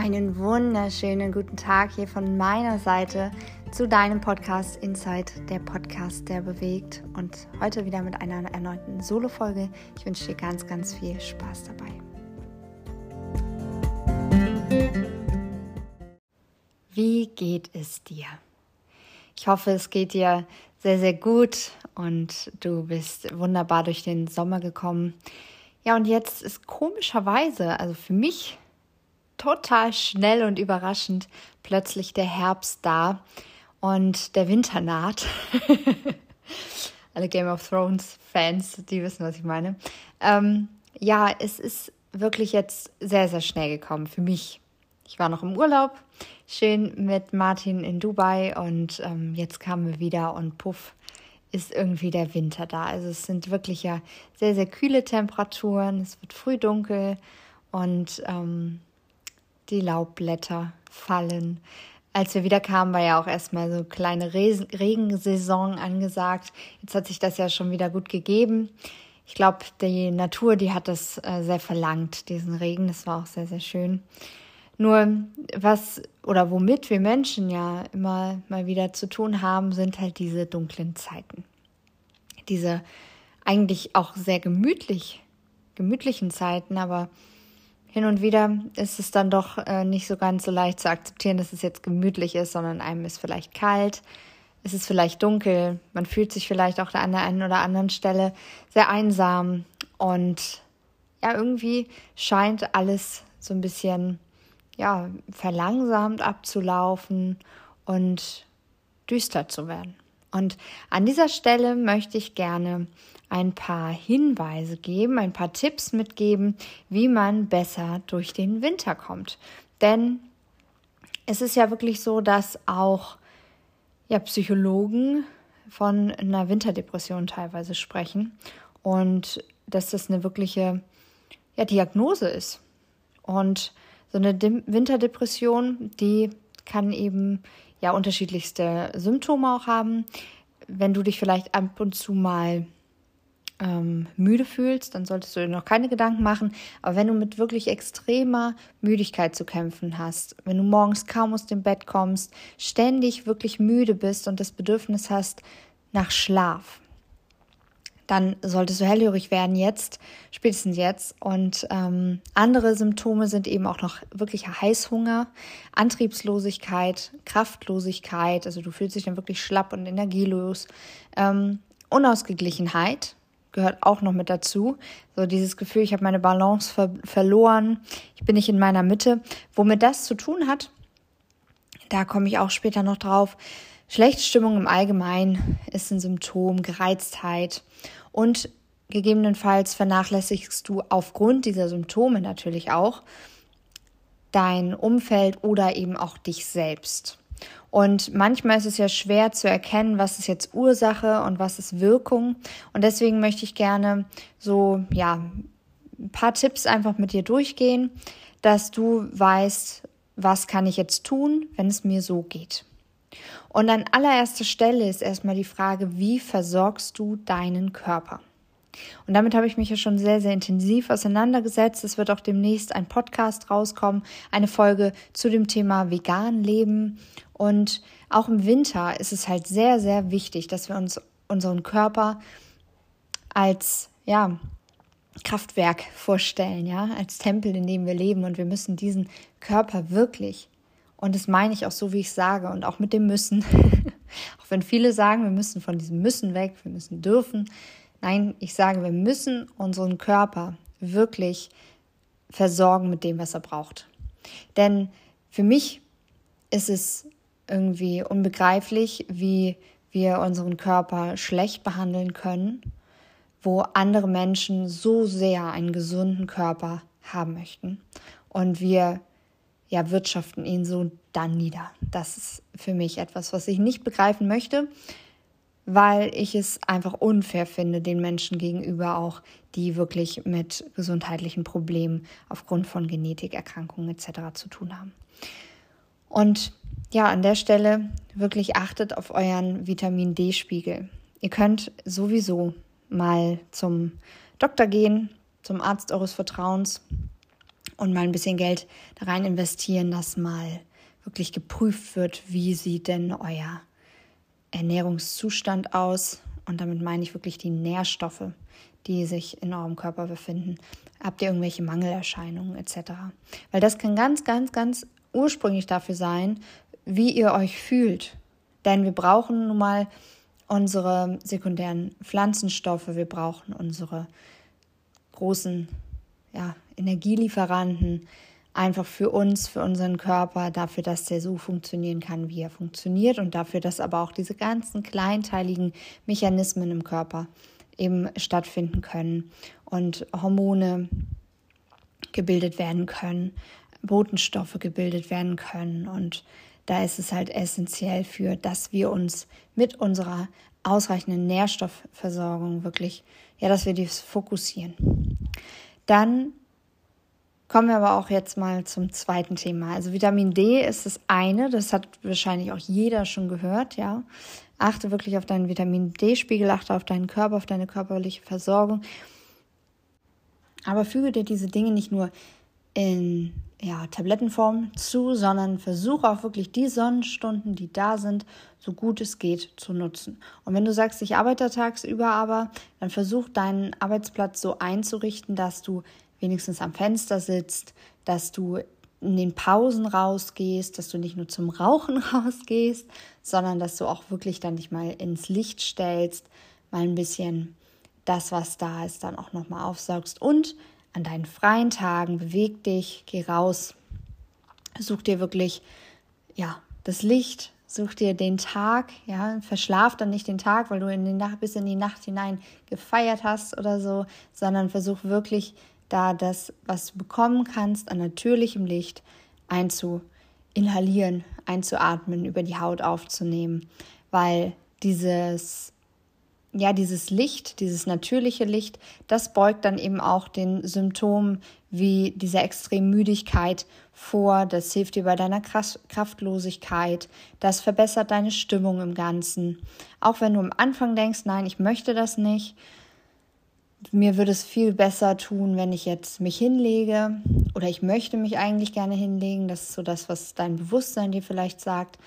Einen wunderschönen guten Tag hier von meiner Seite zu deinem Podcast Inside, der Podcast, der bewegt. Und heute wieder mit einer erneuten Solo-Folge. Ich wünsche dir ganz, ganz viel Spaß dabei. Wie geht es dir? Ich hoffe, es geht dir sehr, sehr gut und du bist wunderbar durch den Sommer gekommen. Ja, und jetzt ist komischerweise, also für mich total schnell und überraschend plötzlich der Herbst da und der Winter naht. Alle Game of Thrones Fans, die wissen, was ich meine. Ähm, ja, es ist wirklich jetzt sehr, sehr schnell gekommen für mich. Ich war noch im Urlaub, schön mit Martin in Dubai und ähm, jetzt kamen wir wieder und puff, ist irgendwie der Winter da. Also es sind wirklich ja sehr, sehr kühle Temperaturen, es wird früh dunkel und ähm, die Laubblätter fallen. Als wir wieder kamen, war ja auch erstmal so kleine Re Regensaison angesagt. Jetzt hat sich das ja schon wieder gut gegeben. Ich glaube, die Natur, die hat das äh, sehr verlangt, diesen Regen. Das war auch sehr, sehr schön. Nur was oder womit wir Menschen ja immer mal wieder zu tun haben, sind halt diese dunklen Zeiten. Diese eigentlich auch sehr gemütlich, gemütlichen Zeiten, aber hin und wieder ist es dann doch äh, nicht so ganz so leicht zu akzeptieren, dass es jetzt gemütlich ist, sondern einem ist vielleicht kalt, es ist vielleicht dunkel, man fühlt sich vielleicht auch an der einen oder anderen Stelle sehr einsam und ja, irgendwie scheint alles so ein bisschen ja, verlangsamt abzulaufen und düster zu werden. Und an dieser Stelle möchte ich gerne ein paar Hinweise geben, ein paar Tipps mitgeben, wie man besser durch den Winter kommt. Denn es ist ja wirklich so, dass auch ja, Psychologen von einer Winterdepression teilweise sprechen und dass das eine wirkliche ja, Diagnose ist. Und so eine Winterdepression, die kann eben ja unterschiedlichste Symptome auch haben. Wenn du dich vielleicht ab und zu mal ähm, müde fühlst, dann solltest du dir noch keine Gedanken machen. Aber wenn du mit wirklich extremer Müdigkeit zu kämpfen hast, wenn du morgens kaum aus dem Bett kommst, ständig wirklich müde bist und das Bedürfnis hast nach Schlaf, dann solltest du hellhörig werden jetzt, spätestens jetzt. Und ähm, andere Symptome sind eben auch noch wirklicher Heißhunger, Antriebslosigkeit, Kraftlosigkeit, also du fühlst dich dann wirklich schlapp und energielos, ähm, Unausgeglichenheit, gehört auch noch mit dazu. So dieses Gefühl, ich habe meine Balance ver verloren, ich bin nicht in meiner Mitte. Womit das zu tun hat, da komme ich auch später noch drauf. Schlechte Stimmung im Allgemeinen ist ein Symptom, Gereiztheit und gegebenenfalls vernachlässigst du aufgrund dieser Symptome natürlich auch dein Umfeld oder eben auch dich selbst. Und manchmal ist es ja schwer zu erkennen, was ist jetzt Ursache und was ist Wirkung. Und deswegen möchte ich gerne so, ja, ein paar Tipps einfach mit dir durchgehen, dass du weißt, was kann ich jetzt tun, wenn es mir so geht. Und an allererster Stelle ist erstmal die Frage, wie versorgst du deinen Körper? Und damit habe ich mich ja schon sehr, sehr intensiv auseinandergesetzt. Es wird auch demnächst ein Podcast rauskommen, eine Folge zu dem Thema vegan leben. Und auch im Winter ist es halt sehr, sehr wichtig, dass wir uns unseren Körper als, ja, Kraftwerk vorstellen, ja, als Tempel, in dem wir leben. Und wir müssen diesen Körper wirklich, und das meine ich auch so, wie ich sage, und auch mit dem Müssen, auch wenn viele sagen, wir müssen von diesem Müssen weg, wir müssen dürfen, Nein, ich sage, wir müssen unseren Körper wirklich versorgen mit dem, was er braucht. Denn für mich ist es irgendwie unbegreiflich, wie wir unseren Körper schlecht behandeln können, wo andere Menschen so sehr einen gesunden Körper haben möchten. Und wir ja, wirtschaften ihn so dann nieder. Das ist für mich etwas, was ich nicht begreifen möchte weil ich es einfach unfair finde den Menschen gegenüber auch, die wirklich mit gesundheitlichen Problemen aufgrund von Genetikerkrankungen etc. zu tun haben. Und ja, an der Stelle wirklich achtet auf euren Vitamin D-Spiegel. Ihr könnt sowieso mal zum Doktor gehen, zum Arzt eures Vertrauens und mal ein bisschen Geld da rein investieren, dass mal wirklich geprüft wird, wie sieht denn euer Ernährungszustand aus. Und damit meine ich wirklich die Nährstoffe, die sich in eurem Körper befinden. Habt ihr irgendwelche Mangelerscheinungen etc.? Weil das kann ganz, ganz, ganz ursprünglich dafür sein, wie ihr euch fühlt. Denn wir brauchen nun mal unsere sekundären Pflanzenstoffe, wir brauchen unsere großen ja, Energielieferanten einfach für uns, für unseren Körper, dafür, dass der so funktionieren kann, wie er funktioniert und dafür, dass aber auch diese ganzen kleinteiligen Mechanismen im Körper eben stattfinden können und Hormone gebildet werden können, Botenstoffe gebildet werden können und da ist es halt essentiell für, dass wir uns mit unserer ausreichenden Nährstoffversorgung wirklich, ja, dass wir dies fokussieren. Dann kommen wir aber auch jetzt mal zum zweiten Thema. Also Vitamin D ist das eine, das hat wahrscheinlich auch jeder schon gehört, ja. Achte wirklich auf deinen Vitamin D-Spiegel, achte auf deinen Körper, auf deine körperliche Versorgung. Aber füge dir diese Dinge nicht nur in ja, Tablettenform zu, sondern versuche auch wirklich die Sonnenstunden, die da sind, so gut es geht zu nutzen. Und wenn du sagst, ich arbeite tagsüber aber, dann versuch deinen Arbeitsplatz so einzurichten, dass du wenigstens am Fenster sitzt, dass du in den Pausen rausgehst, dass du nicht nur zum Rauchen rausgehst, sondern dass du auch wirklich dann dich mal ins Licht stellst, mal ein bisschen das, was da ist, dann auch nochmal aufsaugst. Und an deinen freien Tagen beweg dich, geh raus, such dir wirklich, ja, das Licht, such dir den Tag, ja, verschlaf dann nicht den Tag, weil du in die Nacht, bis in die Nacht hinein gefeiert hast oder so, sondern versuch wirklich da das, was du bekommen kannst, an natürlichem Licht einzuinhalieren, einzuatmen, über die Haut aufzunehmen, weil dieses ja, dieses Licht, dieses natürliche Licht, das beugt dann eben auch den Symptomen wie dieser extremen Müdigkeit vor. Das hilft dir bei deiner Kraftlosigkeit. Das verbessert deine Stimmung im Ganzen. Auch wenn du am Anfang denkst, nein, ich möchte das nicht. Mir würde es viel besser tun, wenn ich jetzt mich hinlege oder ich möchte mich eigentlich gerne hinlegen. Das ist so das, was dein Bewusstsein dir vielleicht sagt.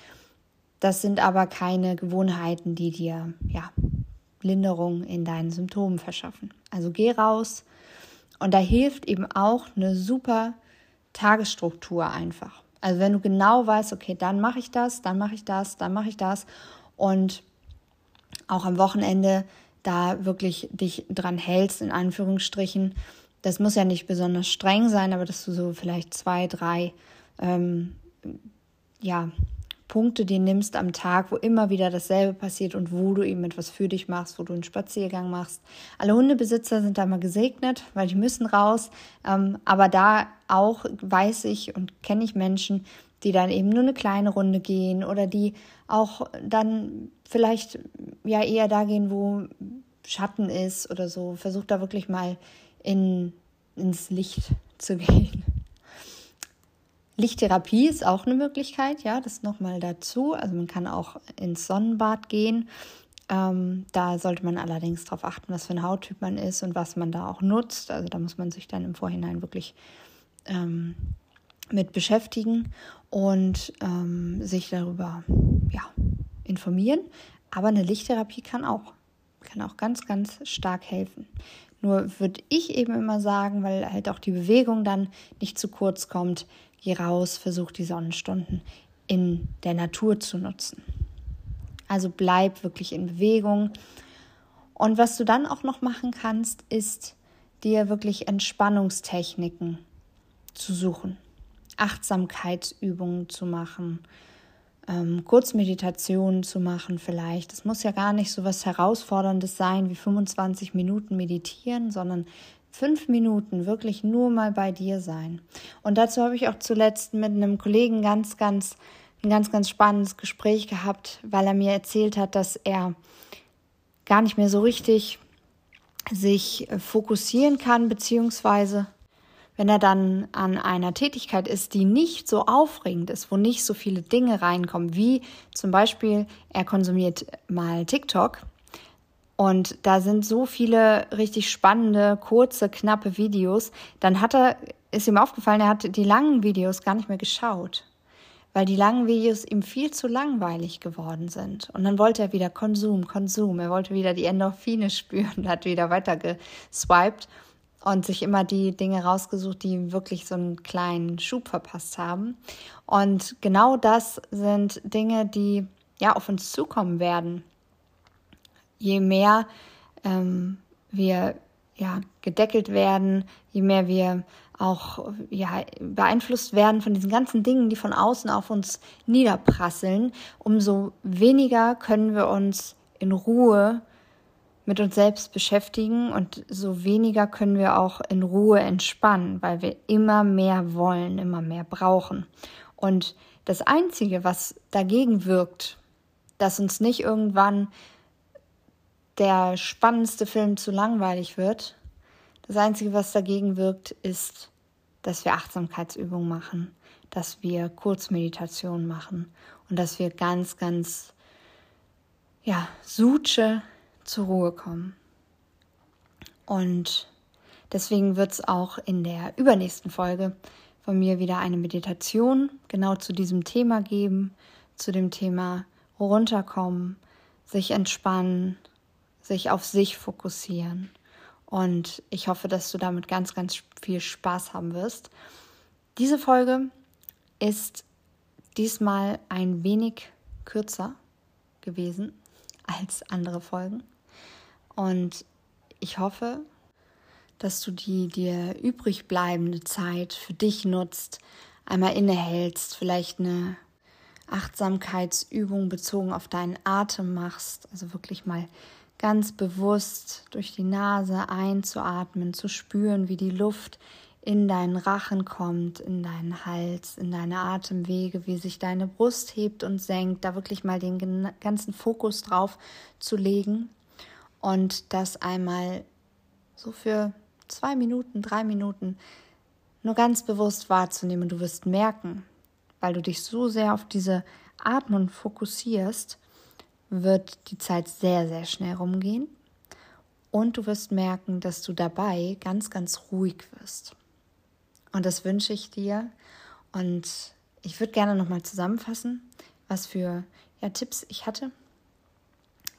Das sind aber keine Gewohnheiten, die dir ja Linderung in deinen Symptomen verschaffen. Also geh raus und da hilft eben auch eine super Tagesstruktur einfach. Also wenn du genau weißt, okay, dann mache ich das, dann mache ich das, dann mache ich das und auch am Wochenende da wirklich dich dran hältst, in Anführungsstrichen. Das muss ja nicht besonders streng sein, aber dass du so vielleicht zwei, drei ähm, ja, Punkte dir nimmst am Tag, wo immer wieder dasselbe passiert und wo du eben etwas für dich machst, wo du einen Spaziergang machst. Alle Hundebesitzer sind da mal gesegnet, weil die müssen raus. Ähm, aber da auch weiß ich und kenne ich Menschen, die dann eben nur eine kleine Runde gehen oder die auch dann vielleicht ja eher da gehen, wo Schatten ist oder so. Versuch da wirklich mal in, ins Licht zu gehen. Lichttherapie ist auch eine Möglichkeit, ja, das nochmal dazu. Also man kann auch ins Sonnenbad gehen. Ähm, da sollte man allerdings darauf achten, was für ein Hauttyp man ist und was man da auch nutzt. Also da muss man sich dann im Vorhinein wirklich ähm, mit beschäftigen und ähm, sich darüber ja, informieren. Aber eine Lichttherapie kann auch, kann auch ganz, ganz stark helfen. Nur würde ich eben immer sagen, weil halt auch die Bewegung dann nicht zu kurz kommt, geh raus, versuch die Sonnenstunden in der Natur zu nutzen. Also bleib wirklich in Bewegung. Und was du dann auch noch machen kannst, ist dir wirklich Entspannungstechniken zu suchen, Achtsamkeitsübungen zu machen, ähm, Kurzmeditationen zu machen vielleicht. Es muss ja gar nicht so was Herausforderndes sein wie 25 Minuten meditieren, sondern fünf Minuten wirklich nur mal bei dir sein. Und dazu habe ich auch zuletzt mit einem Kollegen ganz, ganz, ein ganz, ganz spannendes Gespräch gehabt, weil er mir erzählt hat, dass er gar nicht mehr so richtig sich fokussieren kann, beziehungsweise wenn er dann an einer Tätigkeit ist, die nicht so aufregend ist, wo nicht so viele Dinge reinkommen, wie zum Beispiel er konsumiert mal TikTok Und da sind so viele richtig spannende, kurze, knappe Videos. Dann hat er, ist ihm aufgefallen, er hat die langen Videos gar nicht mehr geschaut weil die langen Videos ihm viel zu langweilig geworden sind. Und dann wollte er wieder Konsum, Konsum. Er wollte wieder die Endorphine spüren, hat wieder weiter geswiped und sich immer die Dinge rausgesucht, die wirklich so einen kleinen Schub verpasst haben. Und genau das sind Dinge, die ja auf uns zukommen werden. Je mehr ähm, wir ja gedeckelt werden, je mehr wir auch ja, beeinflusst werden von diesen ganzen Dingen, die von außen auf uns niederprasseln, umso weniger können wir uns in Ruhe mit uns selbst beschäftigen und so weniger können wir auch in Ruhe entspannen, weil wir immer mehr wollen, immer mehr brauchen. Und das Einzige, was dagegen wirkt, dass uns nicht irgendwann der spannendste Film zu langweilig wird, das Einzige, was dagegen wirkt, ist dass wir Achtsamkeitsübungen machen, dass wir Kurzmeditation machen und dass wir ganz, ganz, ja, suche zur Ruhe kommen. Und deswegen wird es auch in der übernächsten Folge von mir wieder eine Meditation genau zu diesem Thema geben, zu dem Thema runterkommen, sich entspannen, sich auf sich fokussieren. Und ich hoffe, dass du damit ganz, ganz viel Spaß haben wirst. Diese Folge ist diesmal ein wenig kürzer gewesen als andere Folgen. Und ich hoffe, dass du die dir übrig bleibende Zeit für dich nutzt, einmal innehältst, vielleicht eine Achtsamkeitsübung bezogen auf deinen Atem machst, also wirklich mal ganz bewusst durch die Nase einzuatmen, zu spüren, wie die Luft in deinen Rachen kommt, in deinen Hals, in deine Atemwege, wie sich deine Brust hebt und senkt, da wirklich mal den ganzen Fokus drauf zu legen und das einmal so für zwei Minuten, drei Minuten nur ganz bewusst wahrzunehmen. Du wirst merken, weil du dich so sehr auf diese Atmung fokussierst, wird die Zeit sehr, sehr schnell rumgehen und du wirst merken, dass du dabei ganz, ganz ruhig wirst. Und das wünsche ich dir. Und ich würde gerne nochmal zusammenfassen, was für ja, Tipps ich hatte.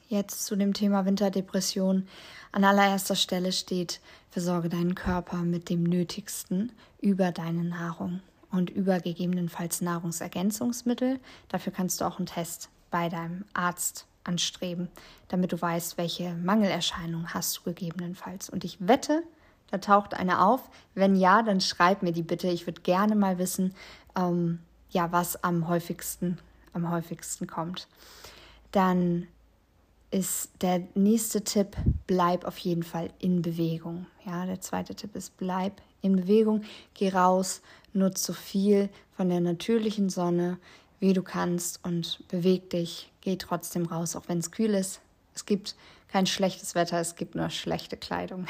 Jetzt zu dem Thema Winterdepression. An allererster Stelle steht, versorge deinen Körper mit dem Nötigsten über deine Nahrung und über gegebenenfalls Nahrungsergänzungsmittel. Dafür kannst du auch einen Test bei deinem Arzt anstreben, damit du weißt, welche Mangelerscheinungen hast du gegebenenfalls. Und ich wette, da taucht eine auf. Wenn ja, dann schreib mir die bitte. Ich würde gerne mal wissen, ähm, ja, was am häufigsten, am häufigsten kommt. Dann ist der nächste Tipp, bleib auf jeden Fall in Bewegung. Ja, der zweite Tipp ist, bleib in Bewegung, geh raus, nutze so viel von der natürlichen Sonne, wie du kannst und beweg dich. Geh trotzdem raus, auch wenn es kühl ist. Es gibt kein schlechtes Wetter, es gibt nur schlechte Kleidung.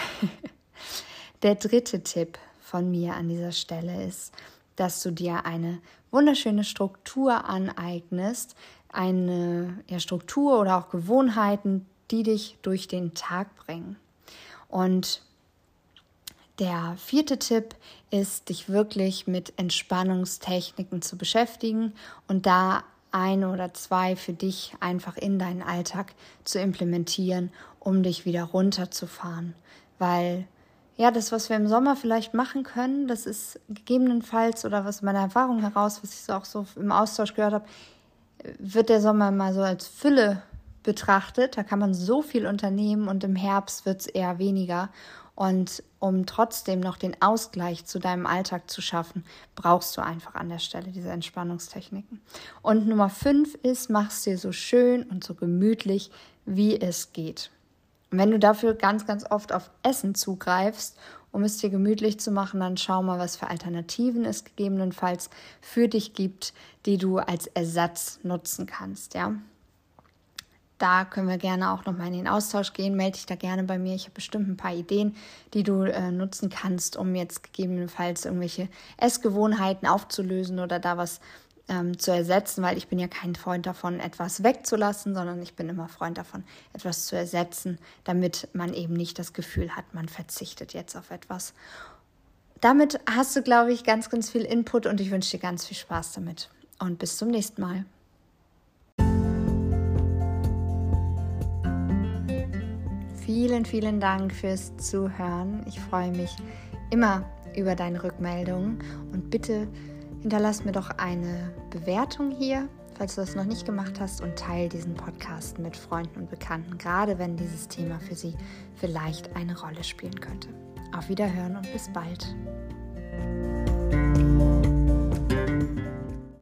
Der dritte Tipp von mir an dieser Stelle ist, dass du dir eine wunderschöne Struktur aneignest, eine ja, Struktur oder auch Gewohnheiten, die dich durch den Tag bringen. Und der vierte Tipp ist, dich wirklich mit Entspannungstechniken zu beschäftigen und da ein oder zwei für dich einfach in deinen Alltag zu implementieren, um dich wieder runterzufahren. Weil ja, das, was wir im Sommer vielleicht machen können, das ist gegebenenfalls oder was meiner Erfahrung heraus, was ich so auch so im Austausch gehört habe, wird der Sommer mal so als Fülle betrachtet. Da kann man so viel unternehmen und im Herbst wird es eher weniger. Und um trotzdem noch den Ausgleich zu deinem Alltag zu schaffen, brauchst du einfach an der Stelle diese Entspannungstechniken. Und Nummer fünf ist, mach es dir so schön und so gemütlich, wie es geht. Und wenn du dafür ganz, ganz oft auf Essen zugreifst, um es dir gemütlich zu machen, dann schau mal, was für Alternativen es gegebenenfalls für dich gibt, die du als Ersatz nutzen kannst, ja da können wir gerne auch nochmal in den Austausch gehen. Melde dich da gerne bei mir. Ich habe bestimmt ein paar Ideen, die du äh, nutzen kannst, um jetzt gegebenenfalls irgendwelche Essgewohnheiten aufzulösen oder da was ähm, zu ersetzen, weil ich bin ja kein Freund davon, etwas wegzulassen, sondern ich bin immer Freund davon, etwas zu ersetzen, damit man eben nicht das Gefühl hat, man verzichtet jetzt auf etwas. Damit hast du, glaube ich, ganz, ganz viel Input und ich wünsche dir ganz viel Spaß damit. Und bis zum nächsten Mal. Vielen, vielen Dank fürs Zuhören. Ich freue mich immer über deine Rückmeldungen und bitte hinterlass mir doch eine Bewertung hier, falls du das noch nicht gemacht hast und teile diesen Podcast mit Freunden und Bekannten, gerade wenn dieses Thema für sie vielleicht eine Rolle spielen könnte. Auf Wiederhören und bis bald.